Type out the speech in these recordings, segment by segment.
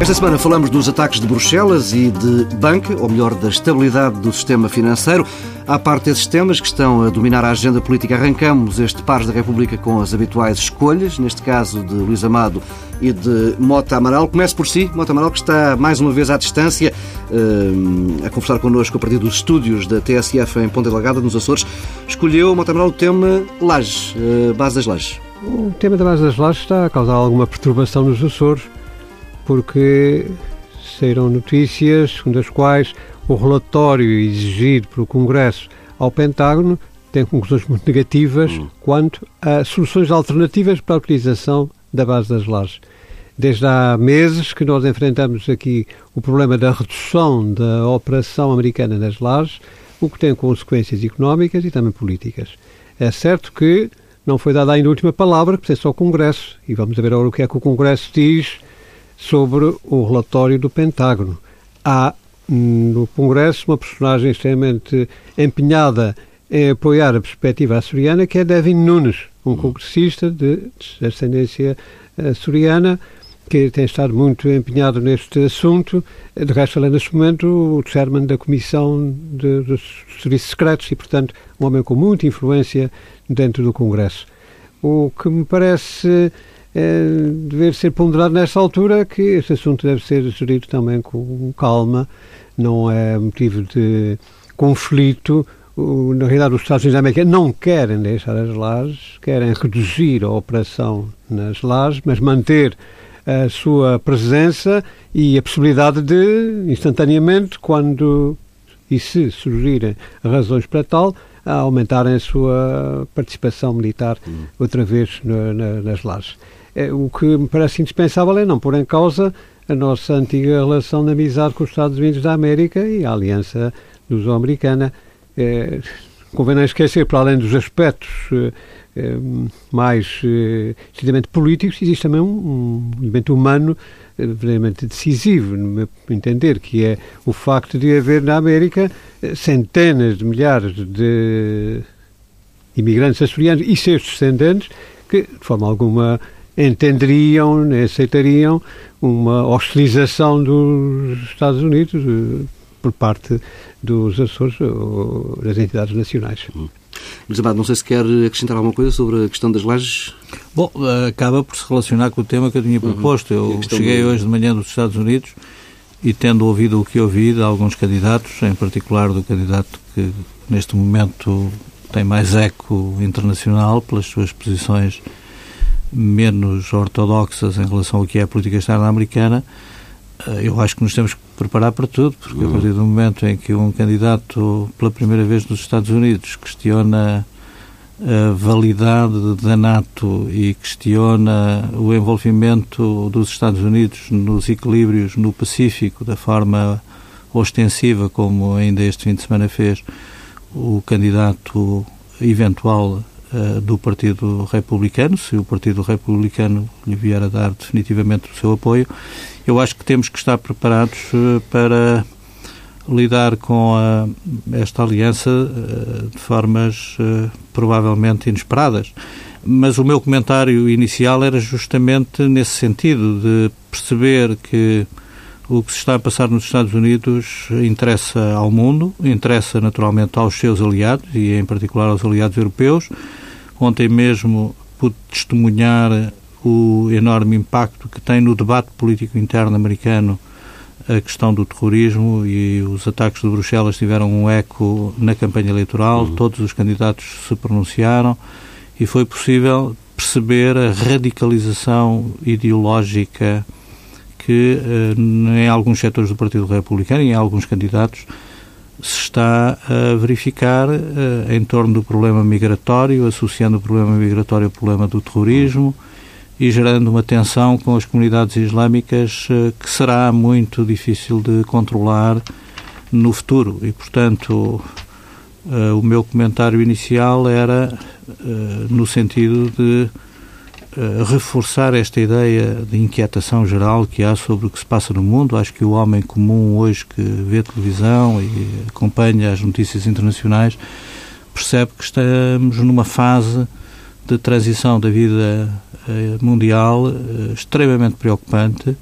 Esta semana falamos dos ataques de Bruxelas e de banca, ou melhor, da estabilidade do sistema financeiro. À parte desses temas que estão a dominar a agenda política, arrancamos este Pares da República com as habituais escolhas, neste caso de Luís Amado e de Mota Amaral. Comece por si, Mota Amaral, que está mais uma vez à distância, eh, a conversar connosco a partir dos estúdios da TSF em Ponta Delgada, nos Açores. Escolheu, Mota Amaral, o tema Lages, eh, base das Lages. O tema da base das Lages está a causar alguma perturbação nos Açores porque saíram notícias segundo as quais o relatório exigido pelo Congresso ao Pentágono tem conclusões muito negativas hum. quanto a soluções alternativas para a utilização da base das lajes. Desde há meses que nós enfrentamos aqui o problema da redução da operação americana nas lajes, o que tem consequências económicas e também políticas. É certo que não foi dada ainda a última palavra, que pertence ao Congresso, e vamos ver agora o que é que o Congresso diz sobre o relatório do Pentágono. Há hum, no Congresso uma personagem extremamente empenhada em apoiar a perspectiva açoriana, que é Devin Nunes, um congressista de ascendência açoriana, que tem estado muito empenhado neste assunto. De resto, é, neste momento, o chairman da Comissão de, dos Serviços Secretos e, portanto, um homem com muita influência dentro do Congresso. O que me parece é, dever ser ponderado nesta altura que este assunto deve ser gerido também com calma, não é motivo de conflito. Na realidade, os Estados Unidos da América não querem deixar as lajes, querem reduzir a operação nas lajes, mas manter a sua presença e a possibilidade de, instantaneamente, quando e se surgirem razões para tal, aumentarem a sua participação militar hum. outra vez na, na, nas lajes. É, o que me parece indispensável é não pôr em causa a nossa antiga relação de amizade com os Estados Unidos da América e a aliança luso-americana. É, convém não esquecer, para além dos aspectos é mais é, políticos, existe também um, elemento humano é, verdadeiramente decisivo, no meu entender, que é o facto de haver na América centenas de milhares de imigrantes açorianos e seus descendentes que, de forma alguma, entenderiam, aceitariam uma hostilização dos Estados Unidos eh, por parte dos Açores ou das entidades nacionais. Hum. Luís Amado, não sei se quer acrescentar alguma coisa sobre a questão das lajes. Bom, acaba por se relacionar com o tema que eu tinha uhum. proposto. Eu cheguei do... hoje de manhã dos Estados Unidos e tendo ouvido o que ouvi de alguns candidatos, em particular do candidato que neste momento tem mais eco internacional pelas suas posições menos ortodoxas em relação ao que é a política externa americana, eu acho que nos temos que preparar para tudo, porque a partir do momento em que um candidato, pela primeira vez nos Estados Unidos, questiona a validade da NATO e questiona o envolvimento dos Estados Unidos nos equilíbrios no Pacífico da forma ostensiva, como ainda este fim de semana fez o candidato eventual uh, do Partido Republicano, se o Partido Republicano lhe vier a dar definitivamente o seu apoio, eu acho que temos que estar preparados uh, para lidar com a, esta aliança uh, de formas provavelmente inesperadas. Mas o meu comentário inicial era justamente nesse sentido, de perceber que o que se está a passar nos Estados Unidos interessa ao mundo, interessa naturalmente aos seus aliados e, em particular, aos aliados europeus. Ontem mesmo pude testemunhar o enorme impacto que tem no debate político interno americano a questão do terrorismo e os ataques de Bruxelas tiveram um eco na campanha eleitoral, uhum. todos os candidatos se pronunciaram e foi possível perceber a radicalização ideológica que eh, em alguns setores do Partido Republicano e em alguns candidatos se está a verificar uh, em torno do problema migratório, associando o problema migratório ao problema do terrorismo e gerando uma tensão com as comunidades islâmicas uh, que será muito difícil de controlar no futuro. E, portanto, uh, o meu comentário inicial era no sentido de reforçar esta ideia de inquietação geral que há sobre o que se passa no mundo. Acho que o homem comum hoje que vê televisão e acompanha as notícias internacionais percebe que estamos numa fase de transição da vida eh, mundial eh, extremamente preocupante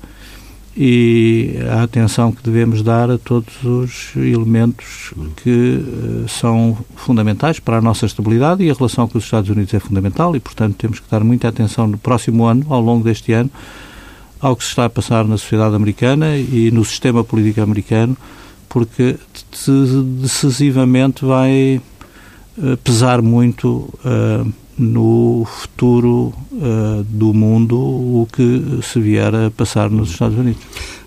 e a atenção que devemos dar a todos os elementos que uh, são fundamentais para a nossa estabilidade e a relação com os Estados Unidos é fundamental e, portanto, temos que dar muita atenção no próximo ano, ao longo deste ano, ao que se está a passar na sociedade americana e no sistema político americano, porque decisivamente vai uh, pesar muito uh, no futuro uh, do mundo o que se vier a passar nos Estados Unidos.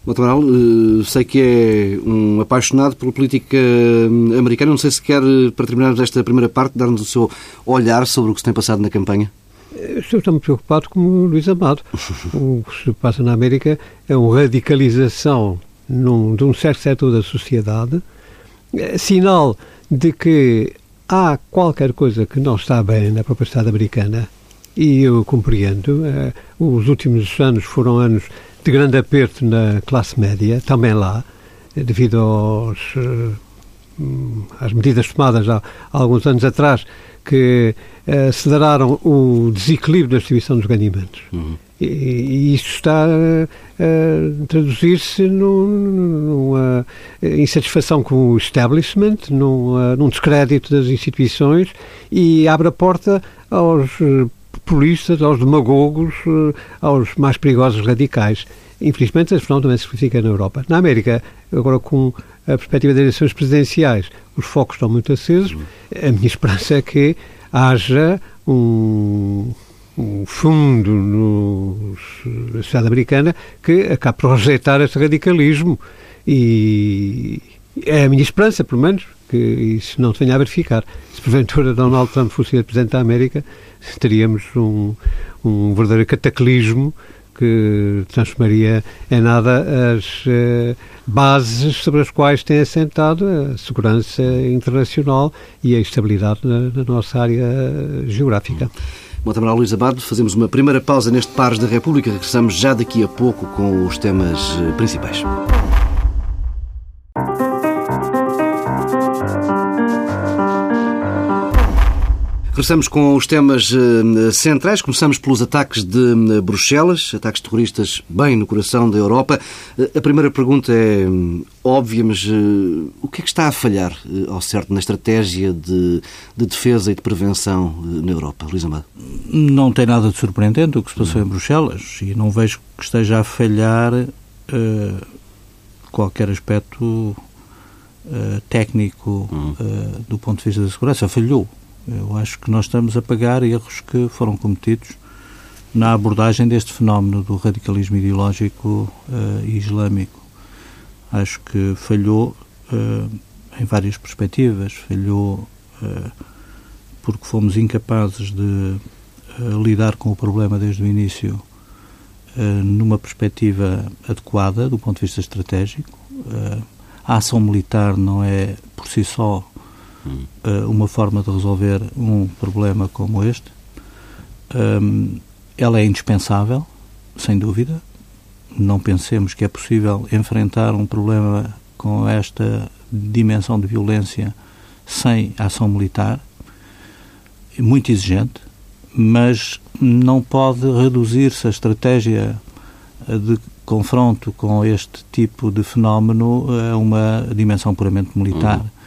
Doutor Amaral, uh, sei que é um apaixonado pela política hum, americana. Não sei se quer, para terminarmos esta primeira parte, dar-nos o seu olhar sobre o que se tem passado na campanha. Estou tão preocupado como Luís Amado. o que se passa na América é uma radicalização num, de um certo setor da sociedade, sinal de que há qualquer coisa que não está bem na própria americana e eu compreendo. Eh, os últimos anos foram anos de grande aperto na classe média, também lá, devido aos, eh, às medidas tomadas há, há alguns anos atrás que eh, aceleraram o desequilíbrio da distribuição dos rendimentos. Uhum. E, e isso está a traduzir-se numa insatisfação com o establishment, num, num descrédito das instituições e abre a porta aos eh, populistas, aos demagogos, eh, aos mais perigosos radicais. Infelizmente, esse fenómeno também se verifica na Europa. Na América, agora com a perspectiva das eleições presidenciais, os focos estão muito acesos. A minha esperança é que haja um, um fundo no, na sociedade americana que acabe por rejeitar este radicalismo e é a minha esperança, pelo menos, que isso não se venha a verificar. Se porventura Donald Trump fosse Presidente da América, teríamos um, um verdadeiro cataclismo que transformaria em nada as uh, bases sobre as quais tem assentado a segurança internacional e a estabilidade na, na nossa área geográfica. Montamaral Luís Abado, fazemos uma primeira pausa neste Pares da República. Regressamos já daqui a pouco com os temas eh, principais. Regressamos com os temas uh, centrais. Começamos pelos ataques de uh, Bruxelas, ataques terroristas bem no coração da Europa. Uh, a primeira pergunta é um, óbvia, mas o que é que está a falhar ao certo na estratégia de, de defesa e de prevenção na Europa? Luís Amado. Não tem nada de surpreendente o que se passou em Bruxelas e não vejo que esteja a falhar qualquer aspecto técnico hum. do ponto de vista da segurança. Falhou eu acho que nós estamos a pagar erros que foram cometidos na abordagem deste fenómeno do radicalismo ideológico uh, islâmico. Acho que falhou uh, em várias perspectivas. Falhou uh, porque fomos incapazes de lidar com o problema desde o início numa perspectiva adequada do ponto de vista estratégico. a ação militar não é por si só uh, uma forma de resolver um problema como este. Um, ela é indispensável, sem dúvida. Não pensemos que é possível enfrentar um problema com esta dimensão de violência sem ação militar. Muito exigente, mas não pode reduzir-se a estratégia de confronto com este tipo de fenómeno a uma dimensão puramente militar. Uhum.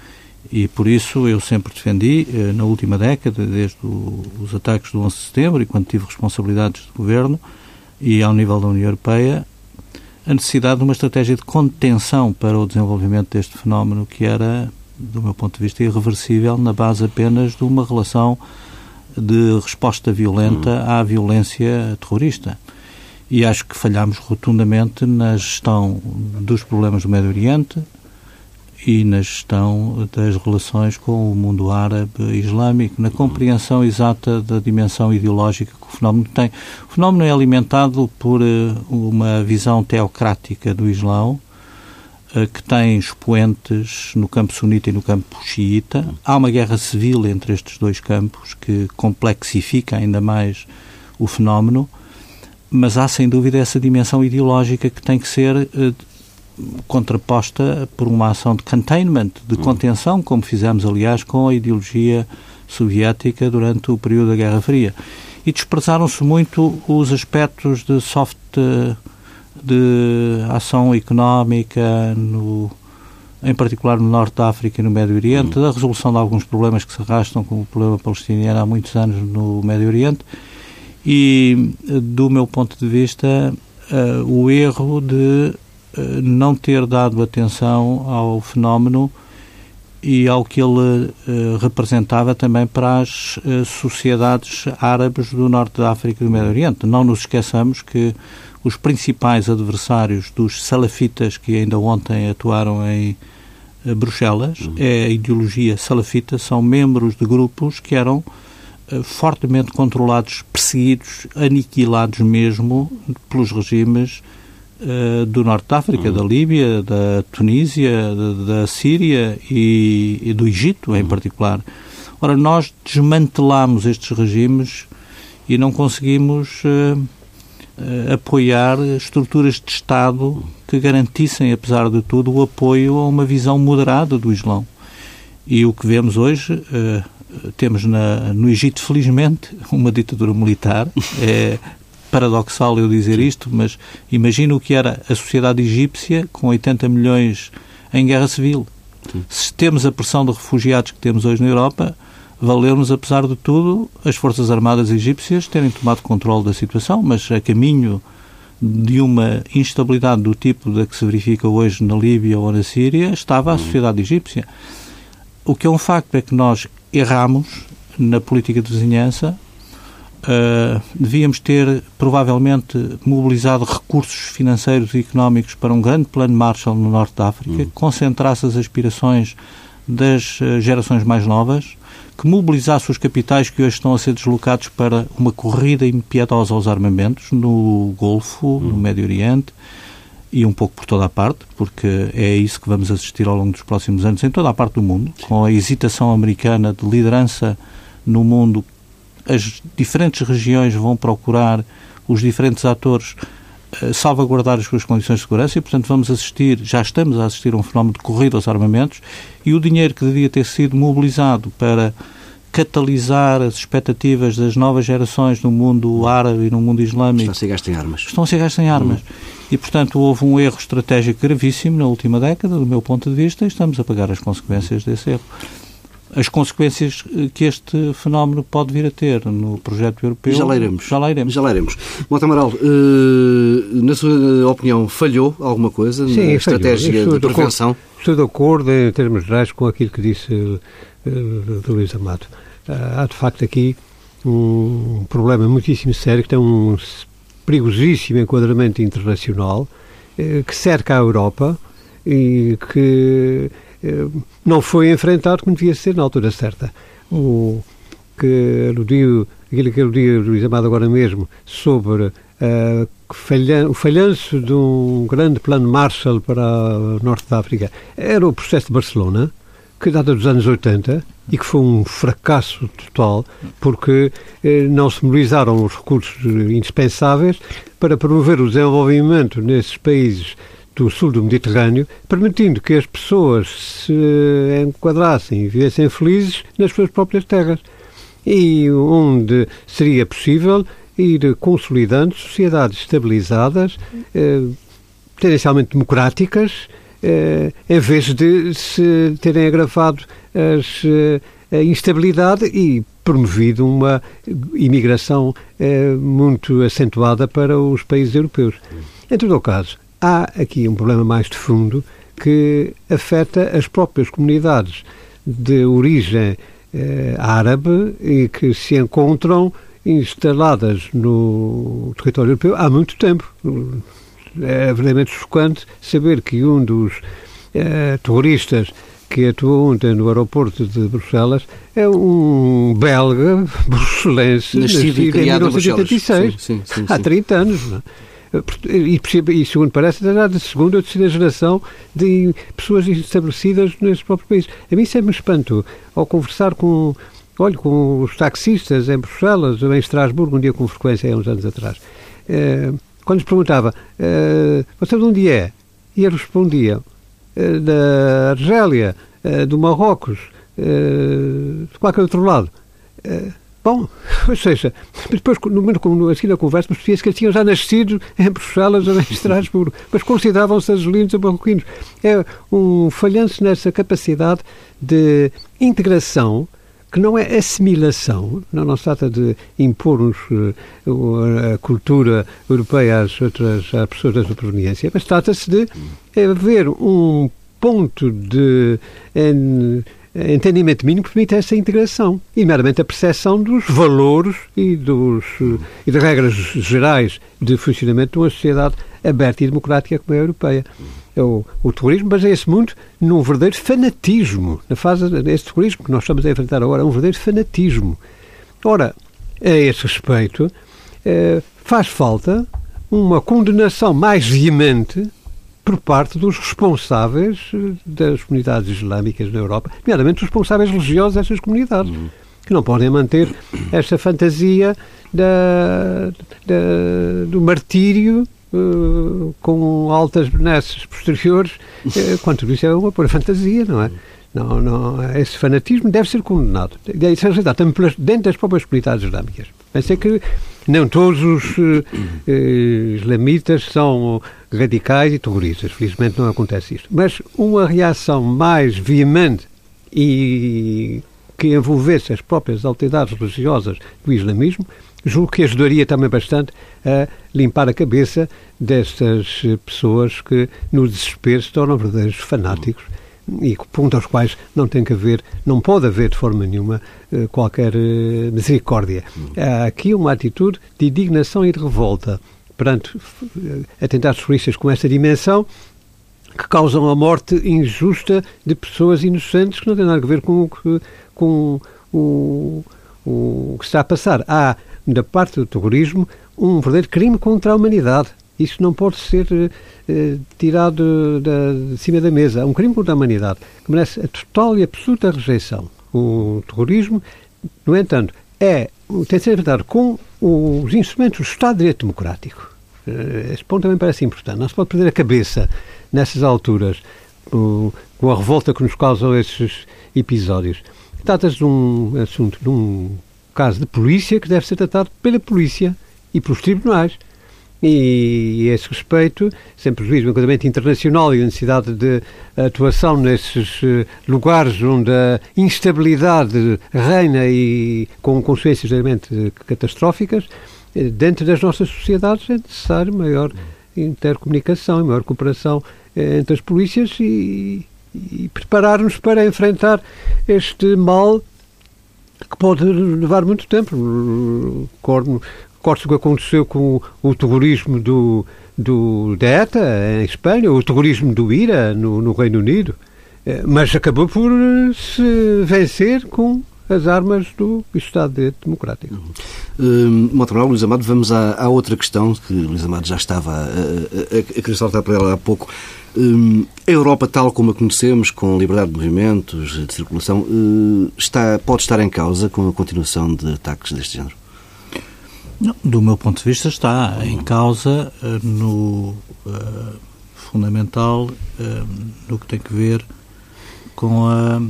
E por isso eu sempre defendi, eh, na última década, desde os ataques do 11 de setembro e quando tive responsabilidades de governo e ao nível da União Europeia, a necessidade de uma estratégia de contenção para o desenvolvimento deste fenómeno que era, do meu ponto de vista, irreversível na base apenas de uma relação de resposta violenta hum. à violência terrorista. E acho que falhámos rotundamente na gestão dos problemas do Médio Oriente, e na gestão das relações com o mundo árabe islâmico, na compreensão exata da dimensão ideológica que o fenómeno tem. O fenómeno é alimentado por eh, uma visão teocrática do Islão, eh, que tem expoentes no campo sunita e no campo xiita. Há uma guerra civil entre estes dois campos que complexifica ainda mais o fenómeno, mas há sem dúvida essa dimensão ideológica que tem que ser eh, contraposta por uma ação de containment, de contenção, como fizemos, aliás, com a ideologia soviética durante o período da Guerra Fria. E desprezaram-se muito os aspectos de soft de ação económica no, em particular no Norte da África e no Médio Oriente, da resolução de alguns problemas que se arrastam, como o problema palestiniano há muitos anos no Médio Oriente, e, do meu ponto de vista, uh, o erro de não ter dado atenção ao fenómeno e ao que ele uh, representava também para as sociedades árabes do Norte da África e do Médio Oriente. Não nos esqueçamos que os principais adversários dos salafitas que ainda ontem atuaram em Bruxelas, uhum. é a ideologia salafita, são membros de grupos que eram uh, fortemente controlados, perseguidos, aniquilados mesmo pelos regimes uh, do Norte da África, uhum. da Líbia, da Tunísia, da, da Síria e, e, do Egito, em uhum. particular. Ora, nós desmantelamos estes regimes e não conseguimos uh, apoiar estruturas de Estado que garantissem, apesar de tudo, o apoio a uma visão moderada do Islão. E o que vemos hoje, uh, temos na, no Egito, felizmente, uma ditadura militar. É paradoxal eu dizer isto, mas imagina o que era a sociedade egípcia com 80 milhões em guerra civil. Sim. Se temos a pressão de refugiados que temos hoje na Europa, valeu-nos, apesar de tudo, as Forças Armadas egípcias terem tomado controle da situação, mas a caminho de uma instabilidade do tipo da que se verifica hoje na Líbia ou na Síria, estava a sociedade egípcia. O que é um facto é que nós erramos na política de vizinhança, uh, devíamos ter provavelmente mobilizado recursos financeiros e económicos para um grande plano Marshall no Norte da África, que concentrasse as aspirações das uh, gerações mais novas, que mobilizasse os capitais que hoje estão a ser deslocados para uma corrida impiedosa aos armamentos no Golfo, no Médio Oriente e um pouco por toda a parte, porque é isso que vamos assistir ao longo dos próximos anos em toda a parte do mundo, com a hesitação americana de liderança no mundo. As diferentes regiões vão procurar os diferentes atores eh, salvaguardar as suas condições de segurança e, portanto, vamos assistir, já estamos a assistir a um fenómeno de corrida aos armamentos e o dinheiro que devia ter sido mobilizado para catalisar as expectativas das novas gerações no mundo árabe e no mundo islâmico. Estão a ser gastos em armas. Estão a ser gastos em armas. Uhum. E, portanto, houve um erro estratégico gravíssimo na última década, do meu ponto de vista, e estamos a pagar as consequências desse erro as consequências que este fenómeno pode vir a ter no projeto europeu. Já lá iremos. Já lá iremos. Já lá iremos. Monte Amaral, uh, na sua opinião, falhou alguma coisa Sim, na estratégia de prevenção? Estou de acordo, em termos gerais, com aquilo que disse uh, Luís Amado. Uh, há, de facto, aqui um problema muitíssimo sério, que tem um perigosíssimo enquadramento internacional, que cerca a Europa e que eh, não foi enfrentado como devia ser na altura certa. O que aludiu, aquilo que aludiu Luís Amado agora mesmo, sobre uh, o falhanço de um grande plano Marshall para o Norte da África, era o processo de Barcelona, que data dos anos 80 e que foi um fracasso total porque eh, não se mobilizaram os recursos indispensáveis para promover o desenvolvimento nesses países do sul do Mediterrâneo, permitindo que as pessoas se enquadrassem e vivessem felizes nas suas próprias terras. E onde seria possível ir consolidando sociedades estabilizadas, eh, tendencialmente democráticas, eh, em vez de se terem agravado as, eh, a instabilidade e promovido uma imigração eh, muito acentuada para os países europeus. Em todo o caso, há aqui um problema mais de fundo que afeta as próprias comunidades de origem eh, árabe e que se encontram instaladas no território europeu há muito tempo. É verdadeiramente chocante saber que um dos eh, terroristas que atuou ontem no aeroporto de Bruxelas é um belga bruxelense nascido, nascido em 1986, sim, sim, sim, há 30 anos. Não é? E, e segundo parece, já de segunda ou terceira geração de pessoas estabelecidas nesse próprio país. A mim sempre me espanto ao conversar com, olho, com os taxistas em Bruxelas ou em Estrasburgo, um dia com frequência, há uns anos atrás. Eh, quando lhes perguntava, você de onde é? e eles respondiam da Argélia, do Marrocos, de qualquer outro lado. Bom, ou seja, depois, no, assim na conversa, percebia-se que eles tinham já nascido em Bruxelas ou em Estrasburgo, mas consideravam-se argelinos ou marroquinos. É um falhanço nessa capacidade de integração que não é assimilação, não, não se trata de impormos uh, a cultura europeia às outras às pessoas da sua proveniência, mas trata-se de haver um ponto de entendimento mínimo permite essa integração e meramente a percepção dos valores e, dos, e das regras gerais de funcionamento de uma sociedade aberta e democrática como a europeia. É o, o terrorismo baseia-se muito num verdadeiro fanatismo. Na fase desse terrorismo que nós estamos a enfrentar agora, é um verdadeiro fanatismo. Ora, a esse respeito, eh, faz falta uma condenação mais veemente por parte dos responsáveis eh, das comunidades islâmicas na Europa, nomeadamente os responsáveis religiosos dessas comunidades, uhum. que não podem manter esta fantasia da, da, do martírio uh, com altas benesses posteriores, uh, quanto isso é uma pura fantasia, não é? Não, não, esse fanatismo deve ser condenado. É realidade, também dentro das próprias comunidades islâmicas. Pensei que não todos os uh, islamitas são radicais e terroristas. Felizmente não acontece isto. Mas uma reação mais veemente e que envolvesse as próprias autoridades religiosas do islamismo, julgo que ajudaria também bastante a limpar a cabeça destas pessoas que, no desespero, se tornam verdadeiros fanáticos e ponto aos quais não tem que haver, não pode haver de forma nenhuma eh, qualquer eh, misericórdia. Há aqui uma atitude de indignação e de revolta perante eh, atentados terroristas com essa dimensão que causam a morte injusta de pessoas inocentes que não têm nada a ver com, com o, o que está a passar. Há, da parte do terrorismo, um verdadeiro crime contra a humanidade. Isso não pode ser eh, tirado da, de cima da mesa. É um crime contra a humanidade que merece a total e absoluta rejeição. O terrorismo, no entanto, é, tem de ser enfrentado com os instrumentos do Estado de Direito Democrático. Eh, esse ponto também parece importante. Não se pode perder a cabeça nessas alturas com a revolta que nos causam esses episódios. Trata-se de um assunto, de um caso de polícia que deve ser tratado pela polícia e pelos tribunais. E, a esse respeito, sem prejuízo do enquadramento internacional e a necessidade de atuação nesses eh, lugares onde a instabilidade reina e com consequências realmente catastróficas, eh, dentro das nossas sociedades é necessário maior intercomunicação e maior cooperação eh, entre as polícias e, e preparar-nos para enfrentar este mal que pode levar muito tempo. Recordo, o que aconteceu com o terrorismo do, do, da ETA em Espanha, o terrorismo do IRA no, no Reino Unido, eh, mas acabou por se vencer com as armas do Estado Democrático. Uhum. Uh, Luís Amado, vamos à, à, outra questão que Luís Amado já estava a, a, a querer saltar para ela há pouco. Uh, a Europa, tal como a conhecemos, com liberdade de movimentos, de circulação, uh, está, pode estar em causa com a continuação de ataques deste género? Não, do meu ponto de vista, está em causa eh, no uh, fundamental no que tem que ver com a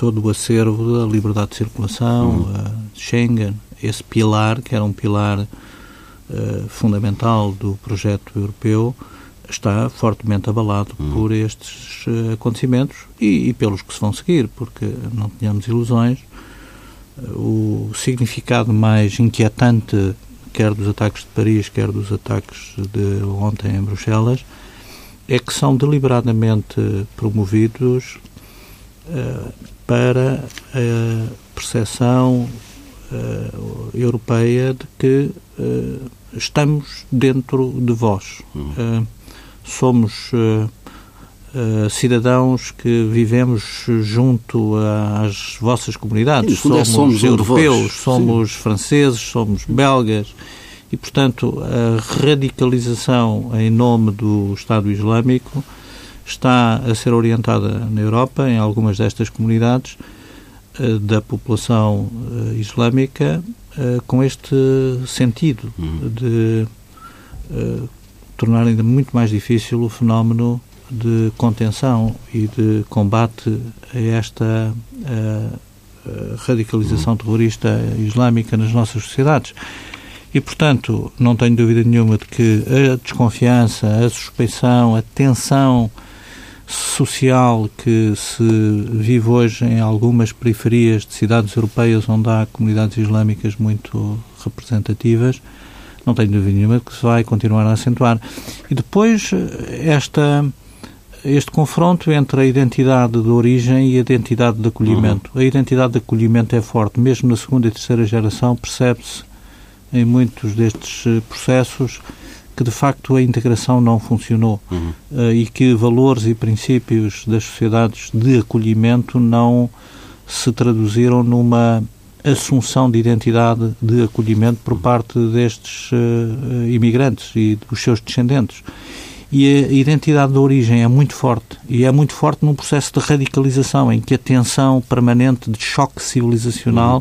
todo o acervo da liberdade de circulação, uhum. uh, Schengen, esse pilar, que era um pilar uh, fundamental do projeto europeu, está fortemente abalado uhum. por estes uh, acontecimentos e, e, pelos que se vão seguir, porque não tenhamos ilusões, o significado mais inquietante, quer dos ataques de Paris, quer dos ataques de ontem em Bruxelas, é que são deliberadamente promovidos para a percepção uh, europeia de que uh, estamos dentro de vós. Uhum. Uh, somos cidadãos que vivemos junto às vossas comunidades. Sim, somos, somos europeus, somos franceses, somos belgas. E, portanto, a radicalização em nome do Estado Islâmico está a ser orientada na Europa, em algumas destas comunidades eh, da população eh, islâmica, eh, com este sentido uhum. de tornar ainda muito mais difícil o fenómeno de contenção e de combate a esta a, a radicalização terrorista islâmica nas nossas sociedades. E, portanto, não tenho dúvida nenhuma de que a desconfiança, a suspeição, a tensão social que se vive hoje em algumas periferias de cidades europeias onde há comunidades islâmicas muito representativas, não tenho dúvida nenhuma de que se vai continuar a acentuar. E depois, esta, este confronto entre a identidade de origem e a identidade de acolhimento. Uhum. A identidade de acolhimento é forte, mesmo na segunda e terceira geração, percebe-se em muitos destes processos que de facto a integração não funcionou uhum. uh, e que valores e princípios das sociedades de acolhimento não se traduziram numa assunção de identidade de acolhimento por parte destes uh, imigrantes e dos seus descendentes. E a identidade de origem é muito forte, e é muito forte num processo de radicalização, em que a tensão permanente de choque civilizacional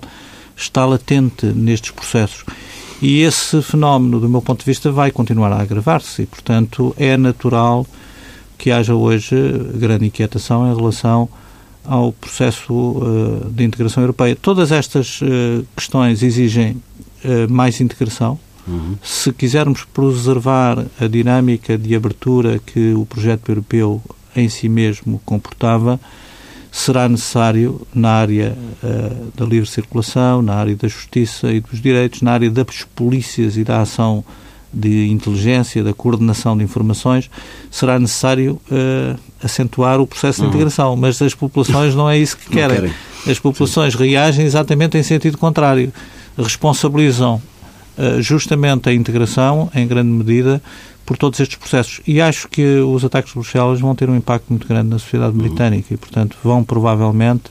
está latente nestes processos. E esse fenómeno, do meu ponto de vista, vai continuar a agravar-se e, portanto, é natural que haja hoje grande inquietação em relação ao processo uh, de integração europeia. Todas estas uh, questões exigem uh, mais integração. Uhum. Se quisermos preservar a dinâmica de abertura que o projeto europeu em si mesmo comportava, será necessário na área uh, da livre circulação, na área da justiça e dos direitos, na área das polícias e da ação de inteligência, da coordenação de informações, será necessário uh, acentuar o processo de uhum. integração. Mas as populações não é isso que querem. querem. As populações Sim. reagem exatamente em sentido contrário. Responsabilizam justamente a integração, em grande medida, por todos estes processos. E acho que os ataques de Bruxelas vão ter um impacto muito grande na sociedade uhum. britânica e, portanto, vão provavelmente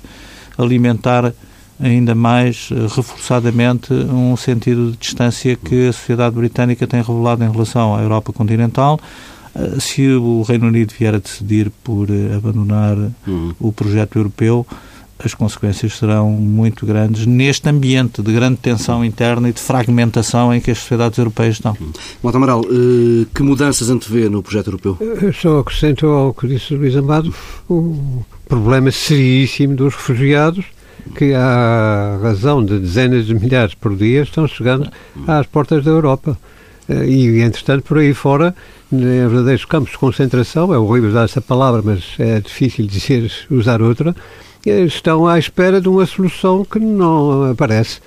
alimentar ainda mais eh, reforçadamente um sentido de distância que a sociedade britânica tem revelado em relação à Europa continental. Eh, se o Reino Unido vier a decidir por eh, abandonar uhum. o projeto europeu, as consequências serão muito grandes neste ambiente de grande tensão interna e de fragmentação em que as sociedades europeias estão. Moto Amaral, eh, que mudanças antevê no projeto europeu? Eu só acrescento ao que disse o Luís Amado o problema seríssimo dos refugiados que, à razão de dezenas de milhares por dia, estão chegando às portas da Europa. Eh, e, entretanto, por aí fora, em verdadeiros campos de concentração, é horrível usar essa palavra, mas é difícil dizer, usar outra, estão à espera de uma solução que não aparece.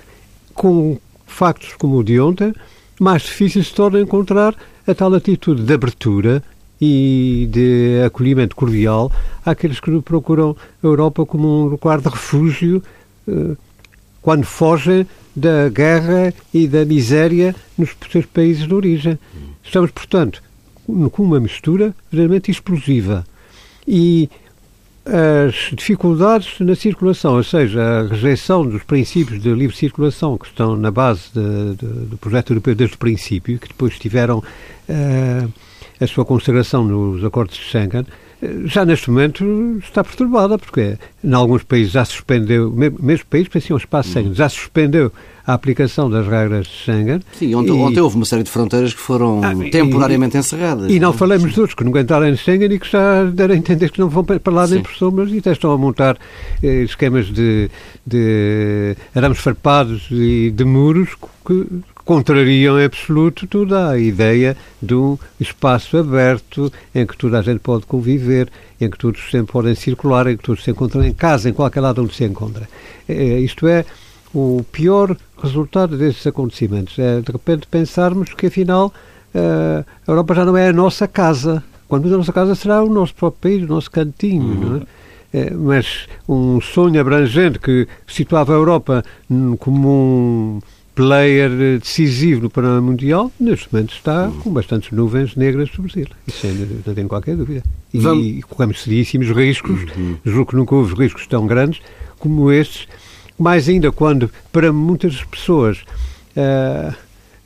Com factos como o de ontem, mais difícil se torna encontrar a tal atitude de abertura e de acolhimento cordial àqueles que procuram a Europa como um lugar de refúgio eh, quando fogem da guerra e da miséria nos seus países de origem. Estamos, portanto, com uma mistura realmente explosiva. E as dificuldades na circulação, ou seja, a rejeição dos princípios de livre circulação que estão na base de, de, do projeto europeu desde o princípio, que depois tiveram uh, a sua consagração nos acordos de Schengen, já neste momento está perturbada, porque em alguns países já suspendeu, mesmo países que pareciam espaço. Schengen, já suspendeu a aplicação das regras de Schengen. Sim, ontem, e, ontem houve uma série de fronteiras que foram ah, temporariamente e, encerradas. E não falamos de outros que nunca entraram em Schengen e que já deram a entender que não vão para lá nem por sombras e até estão a montar eh, esquemas de, de arames farpados e de muros que contrariam em absoluto toda a ideia de um espaço aberto em que toda a gente pode conviver, em que todos sempre podem circular, em que todos se encontram em casa, em qualquer lado onde se encontra. É, isto é o pior resultado desses acontecimentos. É de repente pensarmos que afinal a Europa já não é a nossa casa. Quando a nossa casa será o nosso próprio país, o nosso cantinho, uhum. não é? É, mas um sonho abrangente que situava a Europa como um player decisivo no panorama mundial, neste momento está uhum. com bastantes nuvens negras sobre ele. Isso não tenho qualquer dúvida. E, Vamos... e corremos seríssimos riscos, uhum. julgo que nunca houve riscos tão grandes como estes, mais ainda quando, para muitas pessoas, uh,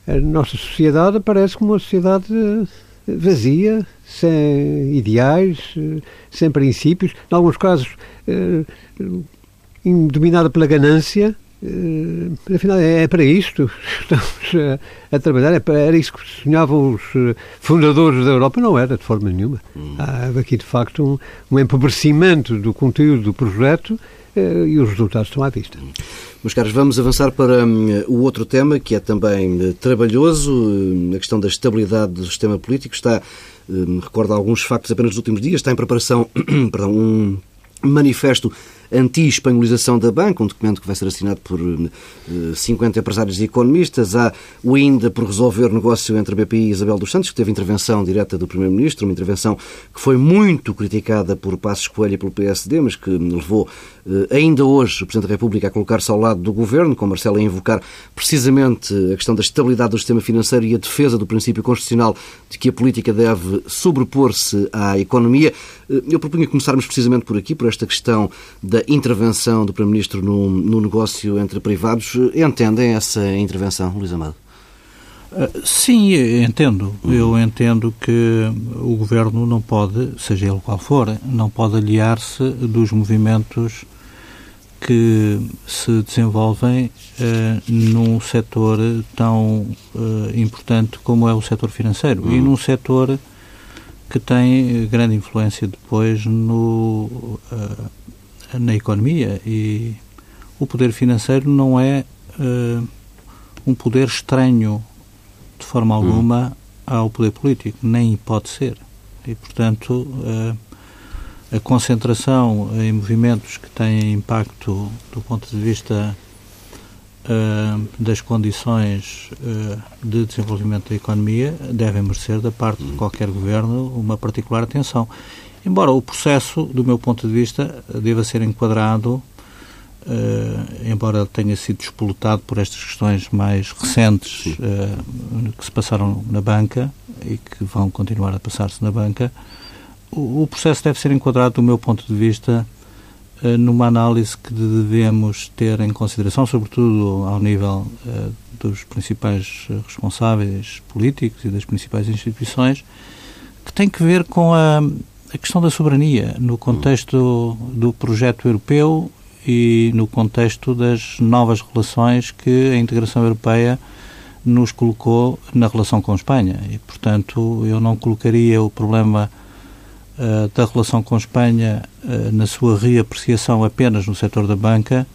a nossa sociedade aparece como uma sociedade vazia, sem ideais, sem princípios, em alguns casos dominada pela ganância, afinal, é, é para isto que estamos a, a trabalhar. É para, era isso que sonhavam os uh, fundadores da Europa. Não era, de forma nenhuma. Hum. Há aqui, de facto, um, um empobrecimento do conteúdo do projeto uh, e os resultados estão à vista. Hum. Meus caros, vamos avançar para um, o outro tema, que é também trabalhoso, hum, a questão da estabilidade do sistema político. Está, recordo alguns factos apenas dos últimos dias, está em preparação perdão, um manifesto anti-espanholização da banca, um documento que vai ser assinado por 50 eh, empresários e economistas. Há o ainda por resolver negócio entre a BPI e Isabel dos Santos, que teve intervenção direta do Primeiro-Ministro, uma intervenção que foi muito criticada por Passos Coelho e pelo PSD, mas que levou eh, ainda hoje o Presidente da República a colocar-se ao lado do Governo, com Marcelo a invocar precisamente a questão da estabilidade do sistema financeiro e a defesa do princípio constitucional de que a política deve sobrepor-se à economia. Eh, eu propunha começarmos precisamente por aqui, por esta questão da intervenção do Primeiro-Ministro no, no, negócio entre privados. Entendem essa intervenção, Luís Amado? Eh, sim, entendo. Eu entendo que o Governo não pode, seja ele qual for, não pode aliar-se dos movimentos que se desenvolvem uh, num setor tão uh, importante como é o setor financeiro uhum. e num setor que tem grande influência depois no, na economia e o poder financeiro não é um poder estranho de forma uhum. alguma ao poder político, nem pode ser. E, portanto, a concentração em movimentos que têm impacto do ponto de vista uh, das condições uh, de desenvolvimento da economia devem merecer da parte de qualquer governo uma particular atenção. Embora o processo, do meu ponto de vista, deva ser enquadrado, uh, embora tenha sido despolutado por estas questões mais recentes que se passaram na banca e que vão continuar a passar-se na banca, o processo deve ser enquadrado, do meu ponto de vista, eh, numa análise que devemos ter em consideração, sobretudo ao nível eh, dos principais responsáveis políticos e das principais instituições, que tem que ver com a, a questão da soberania no contexto do projeto europeu e no contexto das novas relações que a integração europeia nos colocou na relação com Espanha. E, portanto, eu não colocaria o problema uh, da relação com Espanha uh, na sua reapreciação apenas no setor da banca,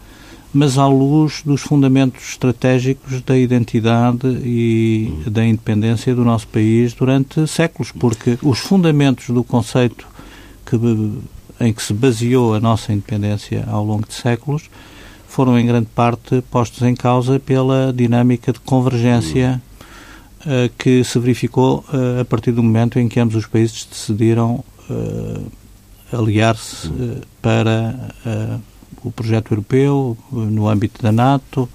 mas à luz dos fundamentos estratégicos da identidade e da independência do nosso país durante séculos, porque os fundamentos do conceito que, em que se baseou a nossa independência ao longo de séculos foram em grande parte postos em causa pela dinâmica de convergência uh, que se verificou uh, a partir do momento em que ambos os países decidiram uh, aliar-se uh, para o projeto europeu no âmbito da NATO.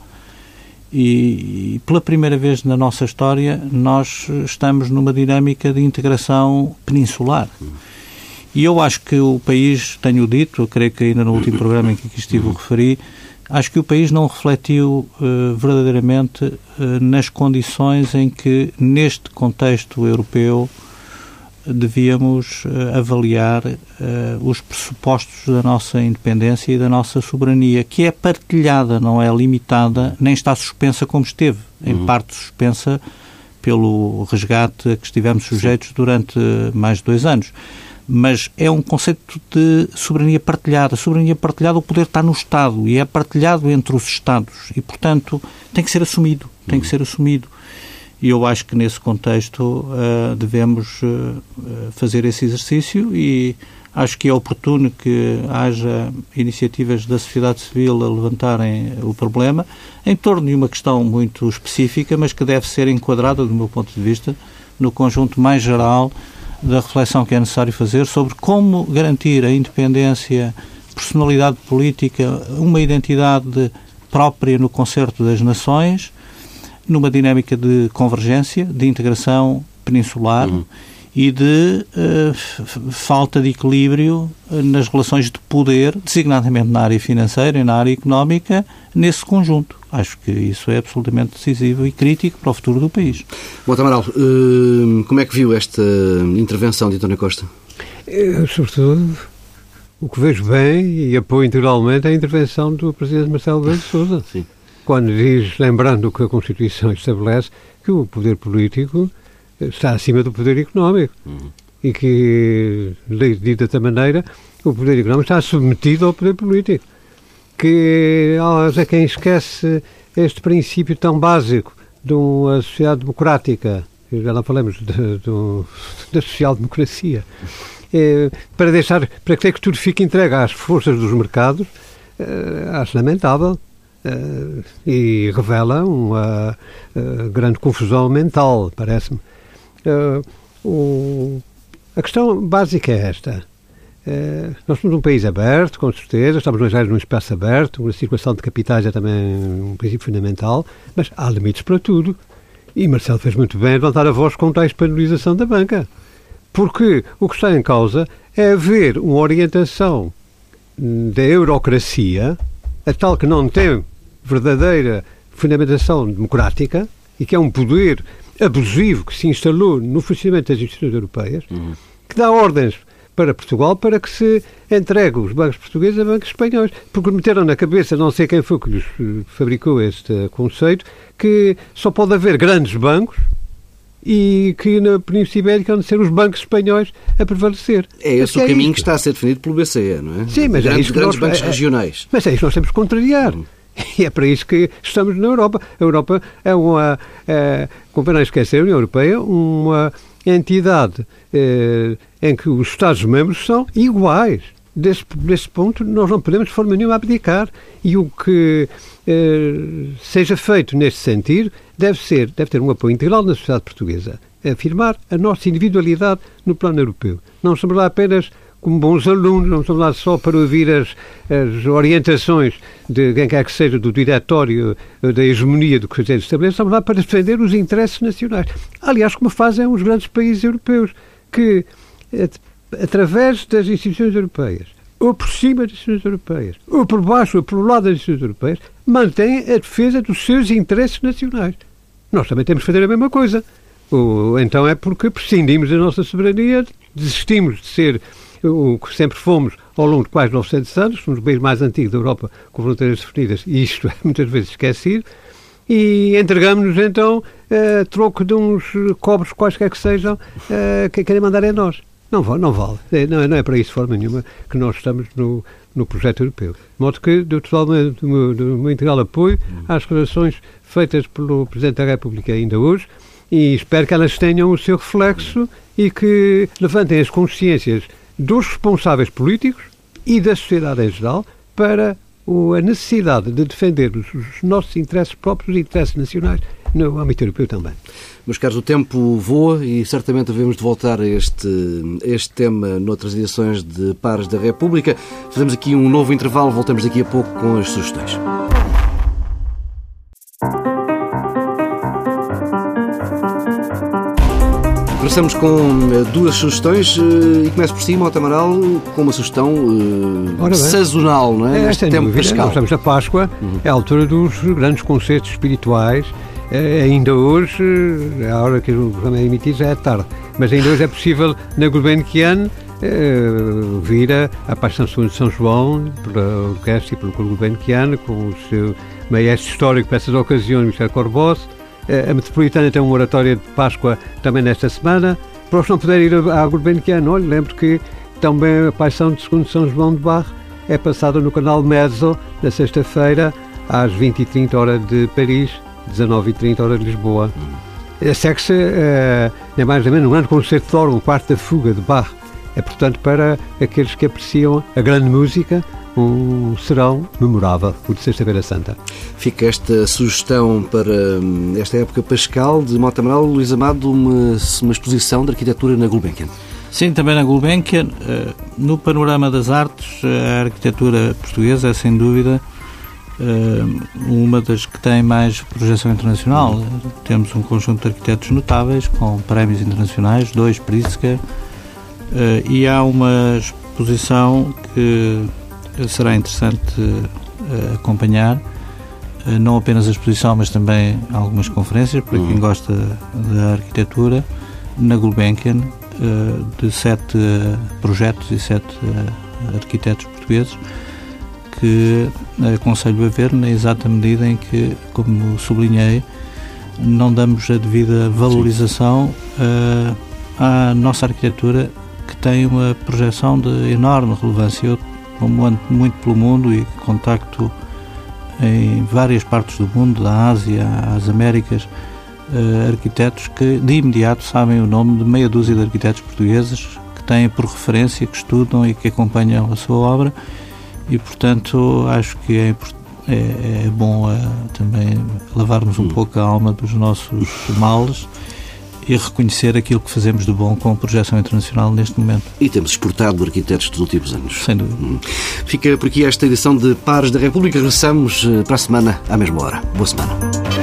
E, e, pela primeira vez na nossa história nós estamos numa dinâmica de integração peninsular. E eu acho que o país, tenho dito, creio que ainda no último programa em que aqui estive o referi, acho que o país não refletiu uh, verdadeiramente uh, nas condições em que, neste contexto europeu, devíamos uh, avaliar os pressupostos da nossa independência e da nossa soberania, que é partilhada, não é limitada, nem está suspensa como esteve, em uhum. parte suspensa pelo resgate a que estivemos sujeitos durante mais de dois anos. Mas é um conceito de soberania partilhada. A soberania partilhada, o poder está no Estado e é partilhado entre os Estados e, portanto, tem que ser assumido. Tem que uhum. ser assumido. E eu acho que nesse contexto uh, devemos uh, fazer esse exercício e acho que é oportuno que haja iniciativas da sociedade civil a levantarem o problema em torno de uma questão muito específica, mas que deve ser enquadrada, do meu ponto de vista, no conjunto mais geral da reflexão que é necessário fazer sobre como garantir a independência, personalidade política, uma identidade própria no concerto das nações numa dinâmica de convergência, de integração peninsular uhum. e de uh, falta de equilíbrio eh, nas relações de poder, designadamente na área financeira e na área económica, nesse conjunto. Acho que isso é absolutamente decisivo e crítico para o futuro do país. Bom, Amaral, uh, como é que viu esta intervenção de António Costa? Eu, sobretudo, o que vejo bem e apoio integralmente é a intervenção do Presidente Marcelo Rebelo de Sousa. Sim quando diz, lembrando o que a Constituição estabelece, que o poder político está acima do poder económico. Uhum. E que, dito dessa maneira, o poder económico está submetido ao poder político. Que há quem esquece este princípio tão básico de uma sociedade democrática, já não falamos de, de, da social-democracia, é, para deixar, para que tudo fique entregue às forças dos mercados, é, acho lamentável. Uh, e revela uma uh, grande confusão mental, parece-me. A questão básica é esta. Nós somos um país aberto, com certeza, estamos num espaço aberto, a circulação de capitais é também um princípio fundamental, mas há limites para tudo. E Marcelo fez muito bem levantar a voz contra a espanholização da banca. Porque o que está em causa é haver uma orientação da eurocracia, a tal que não tem verdadeira fundamentação democrática e que é um poder abusivo que se instalou no funcionamento das instituições europeias, uhum. que dá ordens para Portugal para que se entregue os bancos portugueses a bancos espanhóis. Porque meteram na cabeça, não sei quem foi que lhes eh, fabricou este conceito, que só pode haver grandes bancos e que na Península Ibérica vão ser os bancos espanhóis a prevalecer. É esse o é caminho que está a ser definido pelo BCE, não é? Sim, mas grandes, é isso grandes nós, bancos é, regionais. Mas é isso que nós temos que contrariar. Hum. E é para isso que estamos na Europa. A Europa é uma, é, como não esquecer, a União Europeia, uma entidade é, em que os Estados-membros são iguais. Desse, desse ponto, nós não podemos de forma nenhuma abdicar. E o que é, seja feito neste sentido deve ser, deve ter um apoio integral na sociedade portuguesa. Afirmar a nossa individualidade no plano europeu. Não estamos lá apenas como bons alunos, não estamos lá só para ouvir as, as orientações de quem quer que seja do diretório eh, da hegemonia do que se estabelece, estamos lá para defender os interesses nacionais. Aliás, como fazem os grandes países europeus, que através das instituições europeias, ou por cima das instituições europeias, ou por baixo ou por lado das instituições europeias, mantêm a defesa dos seus interesses nacionais. Nós também temos que fazer a mesma coisa. Ou, então é porque prescindimos da nossa soberania, desistimos de ser o que sempre fomos ao longo de quase 900 anos, somos o país mais antigo da Europa com fronteiras definidas, e isto é muitas vezes esquecido, e entregamos-nos então a troco de uns cobres quaisquer que sejam que querem mandar em nós. Não não vale. É, não, é, não é para isso de forma nenhuma que nós estamos no, no projeto europeu. De modo que dou totalmente o meu, integral apoio às declarações feitas pelo Presidente da República ainda hoje e espero que elas tenham o seu reflexo e que levantem as consciências dos responsáveis políticos e da sociedade em geral para a necessidade de defender os, nossos interesses próprios e interesses nacionais no âmbito europeu também. Meus caros, o tempo voa e certamente devemos de voltar a este, a este tema noutras edições de Pares da República. Fazemos aqui um novo intervalo, voltamos daqui a pouco com as sugestões. Começamos com eh, duas sugestões eh, e começo por cima, Mota Amaral, com uma sugestão uh, sazonal, não é? é Neste tempo dúvida, pascal. Nós estamos na Páscoa, uhum. é a altura dos grandes conceitos espirituais. É, ainda hoje, é a hora que o programa é emitido já é tarde, mas ainda hoje é possível na Gulbenkian uh, vir a, Paixão de São João pela orquestra e pelo Gulbenkian com o seu maestro histórico para essas ocasiões, Michel Corbos, a Metropolitana tem uma oratória de Páscoa também nesta semana. Para os que não puderem ir à Gulbenkian, olha, lembro que também a Paixão de Segundo São João de Barre é passada no canal Mezzo, na sexta-feira, às 20h30 hora de Paris, 19h30 hora de Lisboa. Segue-se, uh, nem mais nem menos, um grande concerto de órgão, um quarto da fuga de Barre. É, portanto, para aqueles que apreciam a grande música, um serão memorável, o de Sexta-feira Santa. Fica esta sugestão para hum, esta época pascal de Mota Amaral, Luís Amado, uma, uma exposição de arquitetura na Gulbenkian. Sim, também na Gulbenkian. Eh, no panorama das artes, a arquitetura portuguesa é sem dúvida eh, uma das que tem mais projeção internacional. Temos um conjunto de arquitetos notáveis com prémios internacionais, dois Pritzker, eh, e há uma exposição que será interessante uh, acompanhar uh, não apenas a exposição, mas também algumas conferências para quem uhum. gosta da arquitetura na Gulbenkian uh, de sete projetos e sete arquitetos portugueses que aconselho a ver na exata medida em que, como sublinhei, não damos a devida valorização à nossa arquitetura que tem uma projeção de enorme relevância. Eu, como ando muito pelo mundo e contacto em várias partes do mundo, da Ásia às Américas, uh, arquitetos que de imediato sabem o nome de meia dúzia de arquitetos portugueses que têm por referência, que estudam e que acompanham a sua obra e, portanto, acho que é, é, é bom uh, também lavarmos um hum. pouco a alma dos nossos males e reconhecer aquilo que fazemos de bom com a projeção internacional neste momento. E temos exportado arquitetos dos últimos anos. Sem dúvida. Hum. Fica por aqui esta edição de Pares da República. Regressamos eh, para a semana, à mesma hora. Boa semana.